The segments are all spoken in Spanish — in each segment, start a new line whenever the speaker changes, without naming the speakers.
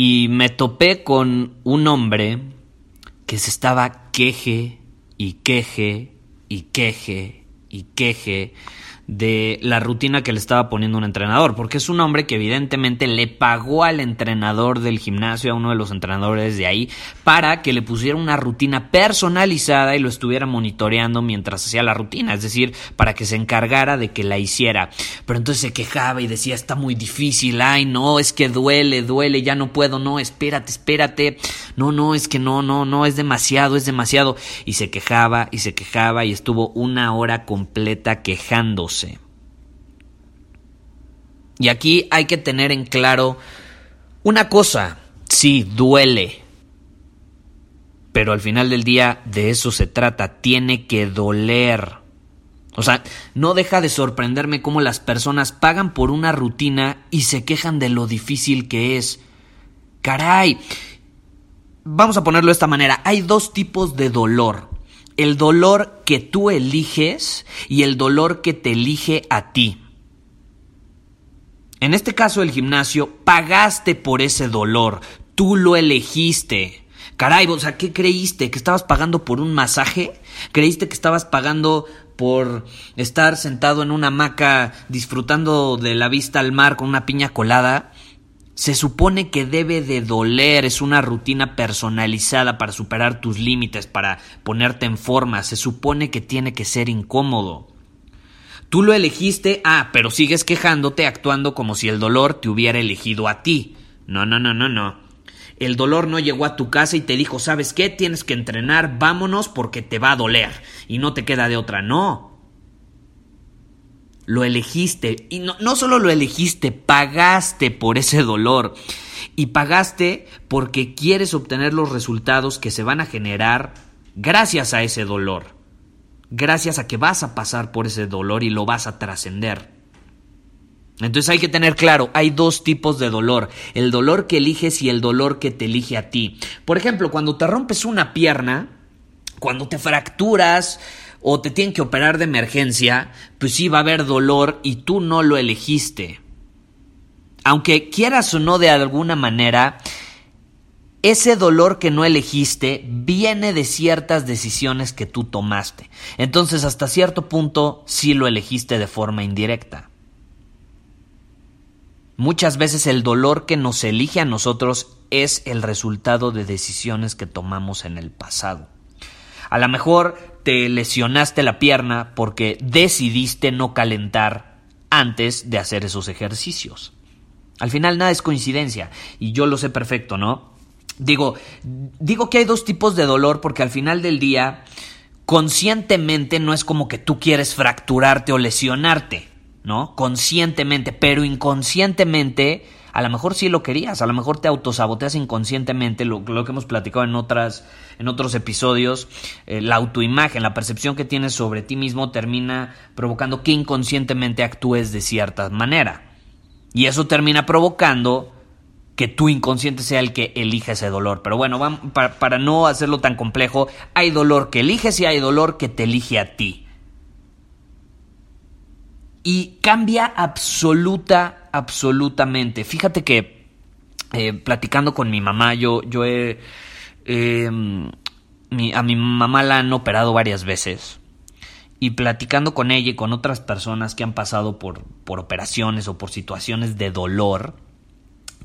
y me topé con un hombre que se estaba queje y queje y queje y queje de la rutina que le estaba poniendo un entrenador, porque es un hombre que evidentemente le pagó al entrenador del gimnasio, a uno de los entrenadores de ahí, para que le pusiera una rutina personalizada y lo estuviera monitoreando mientras hacía la rutina, es decir, para que se encargara de que la hiciera. Pero entonces se quejaba y decía, está muy difícil, ay, no, es que duele, duele, ya no puedo, no, espérate, espérate, no, no, es que no, no, no, es demasiado, es demasiado. Y se quejaba y se quejaba y estuvo una hora completa quejándose. Y aquí hay que tener en claro una cosa, sí, duele, pero al final del día de eso se trata, tiene que doler. O sea, no deja de sorprenderme cómo las personas pagan por una rutina y se quejan de lo difícil que es. Caray, vamos a ponerlo de esta manera, hay dos tipos de dolor. El dolor que tú eliges y el dolor que te elige a ti. En este caso el gimnasio, pagaste por ese dolor, tú lo elegiste. Caray, o sea, ¿qué creíste? ¿Que estabas pagando por un masaje? ¿Creíste que estabas pagando por estar sentado en una hamaca disfrutando de la vista al mar con una piña colada? Se supone que debe de doler, es una rutina personalizada para superar tus límites, para ponerte en forma, se supone que tiene que ser incómodo. Tú lo elegiste, ah, pero sigues quejándote actuando como si el dolor te hubiera elegido a ti. No, no, no, no, no. El dolor no llegó a tu casa y te dijo, ¿sabes qué? Tienes que entrenar, vámonos porque te va a doler. Y no te queda de otra, no. Lo elegiste. Y no, no solo lo elegiste, pagaste por ese dolor. Y pagaste porque quieres obtener los resultados que se van a generar gracias a ese dolor gracias a que vas a pasar por ese dolor y lo vas a trascender. Entonces hay que tener claro, hay dos tipos de dolor, el dolor que eliges y el dolor que te elige a ti. Por ejemplo, cuando te rompes una pierna, cuando te fracturas o te tienen que operar de emergencia, pues sí va a haber dolor y tú no lo elegiste. Aunque quieras o no de alguna manera, ese dolor que no elegiste viene de ciertas decisiones que tú tomaste. Entonces, hasta cierto punto, sí lo elegiste de forma indirecta. Muchas veces el dolor que nos elige a nosotros es el resultado de decisiones que tomamos en el pasado. A lo mejor te lesionaste la pierna porque decidiste no calentar antes de hacer esos ejercicios. Al final nada es coincidencia y yo lo sé perfecto, ¿no? Digo, digo que hay dos tipos de dolor porque al final del día, conscientemente no es como que tú quieres fracturarte o lesionarte, ¿no? Conscientemente, pero inconscientemente, a lo mejor sí lo querías, a lo mejor te autosaboteas inconscientemente, lo, que hemos platicado en, otras, en otros episodios, eh, la autoimagen, la percepción que tienes sobre ti mismo termina provocando que inconscientemente actúes de cierta manera. Y eso termina provocando que tu inconsciente sea el que elija ese dolor. Pero bueno, para, no hacerlo tan complejo, hay dolor que eliges y hay dolor que te elige a ti. Y cambia absoluta, absolutamente. Fíjate que eh, platicando con mi mamá, yo, yo he... Em, a mi mamá la han operado varias veces. Y platicando con ella y con otras personas que han pasado por, por operaciones o por situaciones de dolor,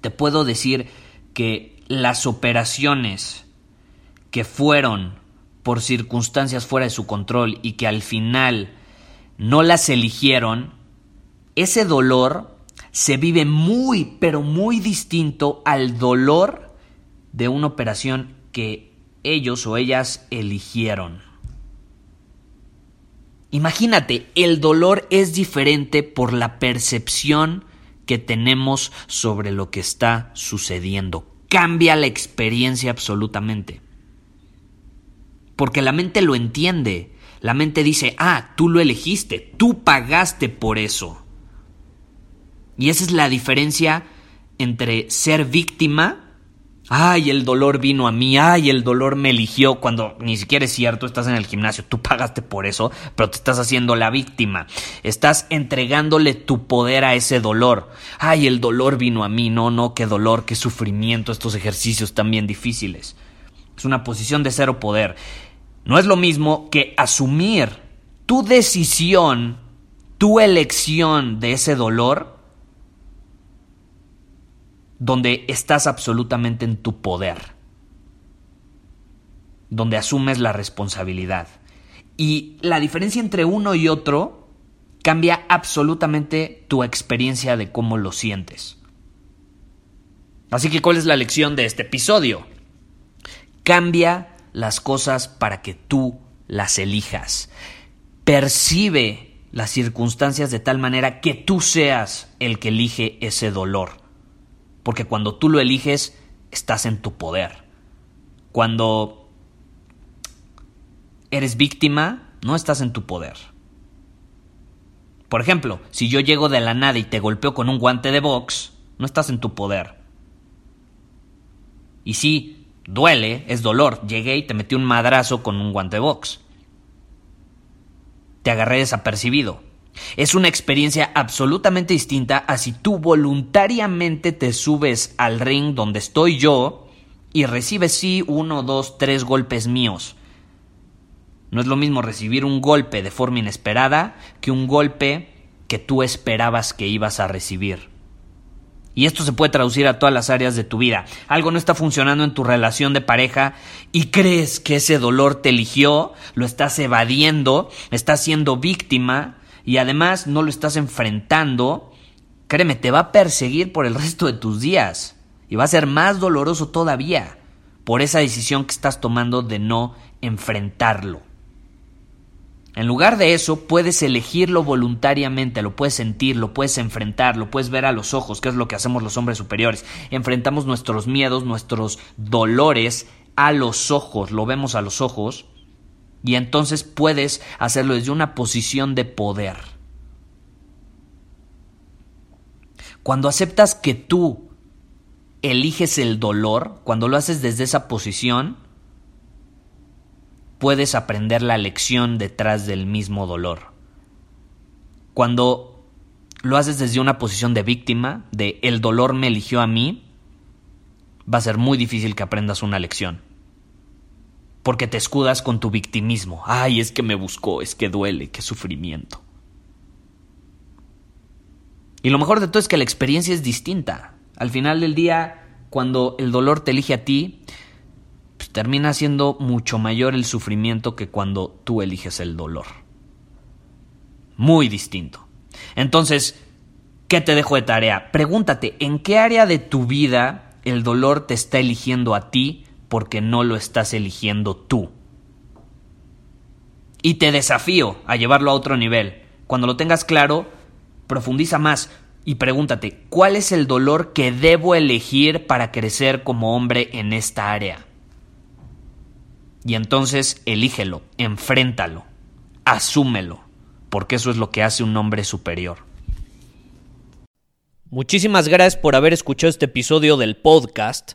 te puedo decir que las operaciones que fueron por circunstancias fuera de su control y que al final no las eligieron, ese dolor se vive muy, pero muy distinto al dolor de una operación que ellos o ellas eligieron. Imagínate, el dolor es diferente por la percepción que tenemos sobre lo que está sucediendo. Cambia la experiencia absolutamente. Porque la mente lo entiende. La mente dice, ah, tú lo elegiste, tú pagaste por eso. Y esa es la diferencia entre ser víctima ay, el dolor vino a mí, ay, el dolor me eligió, cuando ni siquiera es cierto, estás en el gimnasio, tú pagaste por eso, pero te estás haciendo la víctima, estás entregándole tu poder a ese dolor, ay, el dolor vino a mí, no, no, qué dolor, qué sufrimiento, estos ejercicios tan bien difíciles. Es una posición de cero poder. No es lo mismo que asumir tu decisión, tu elección de ese dolor donde estás absolutamente en tu poder, donde asumes la responsabilidad. Y la diferencia entre uno y otro cambia absolutamente tu experiencia de cómo lo sientes. Así que, ¿cuál es la lección de este episodio? Cambia las cosas para que tú las elijas. Percibe las circunstancias de tal manera que tú seas el que elige ese dolor. Porque cuando tú lo eliges, estás en tu poder. Cuando eres víctima, no estás en tu poder. Por ejemplo, si yo llego de la nada y te golpeo con un guante de box, no estás en tu poder. Y sí, duele, es dolor. Llegué y te metí un madrazo con un guante de box. Te agarré desapercibido. Es una experiencia absolutamente distinta a si tú voluntariamente te subes al ring donde estoy yo y recibes sí uno, dos, tres golpes míos. No es lo mismo recibir un golpe de forma inesperada que un golpe que tú esperabas que ibas a recibir. Y esto se puede traducir a todas las áreas de tu vida. Algo no está funcionando en tu relación de pareja y crees que ese dolor te eligió, lo estás evadiendo, estás siendo víctima y además no lo estás enfrentando, créeme, te va a perseguir por el resto de tus días y va a ser más doloroso todavía por esa decisión que estás tomando de no enfrentarlo. En lugar de eso, puedes elegirlo voluntariamente, lo puedes sentir, lo puedes enfrentar, lo puedes ver a los ojos, que es lo que hacemos los hombres superiores. Enfrentamos nuestros miedos, nuestros dolores a los ojos, lo vemos a los ojos y entonces puedes hacerlo desde una posición de poder. Cuando aceptas que tú eliges el dolor, cuando lo haces desde esa posición, puedes aprender la lección detrás del mismo dolor. Cuando lo haces desde una posición de víctima, de el dolor me eligió a mí, va a ser muy difícil que aprendas una lección porque te escudas con tu victimismo. Ay, es que me buscó, es que duele, qué sufrimiento. Y lo mejor de todo es que la experiencia es distinta. Al final del día, cuando el dolor te elige a ti, pues termina siendo mucho mayor el sufrimiento que cuando tú eliges el dolor. Muy distinto. Entonces, ¿qué te dejo de tarea? Pregúntate, ¿en qué área de tu vida el dolor te está eligiendo a ti porque no lo estás eligiendo tú. Y te desafío a llevarlo a otro nivel. Cuando lo tengas claro, profundiza más y pregúntate, ¿cuál es el dolor que debo elegir para crecer como hombre en esta área? Y entonces elígelo, enfréntalo, asúmelo, porque eso es lo que hace un hombre superior. Muchísimas gracias por haber escuchado este episodio del podcast.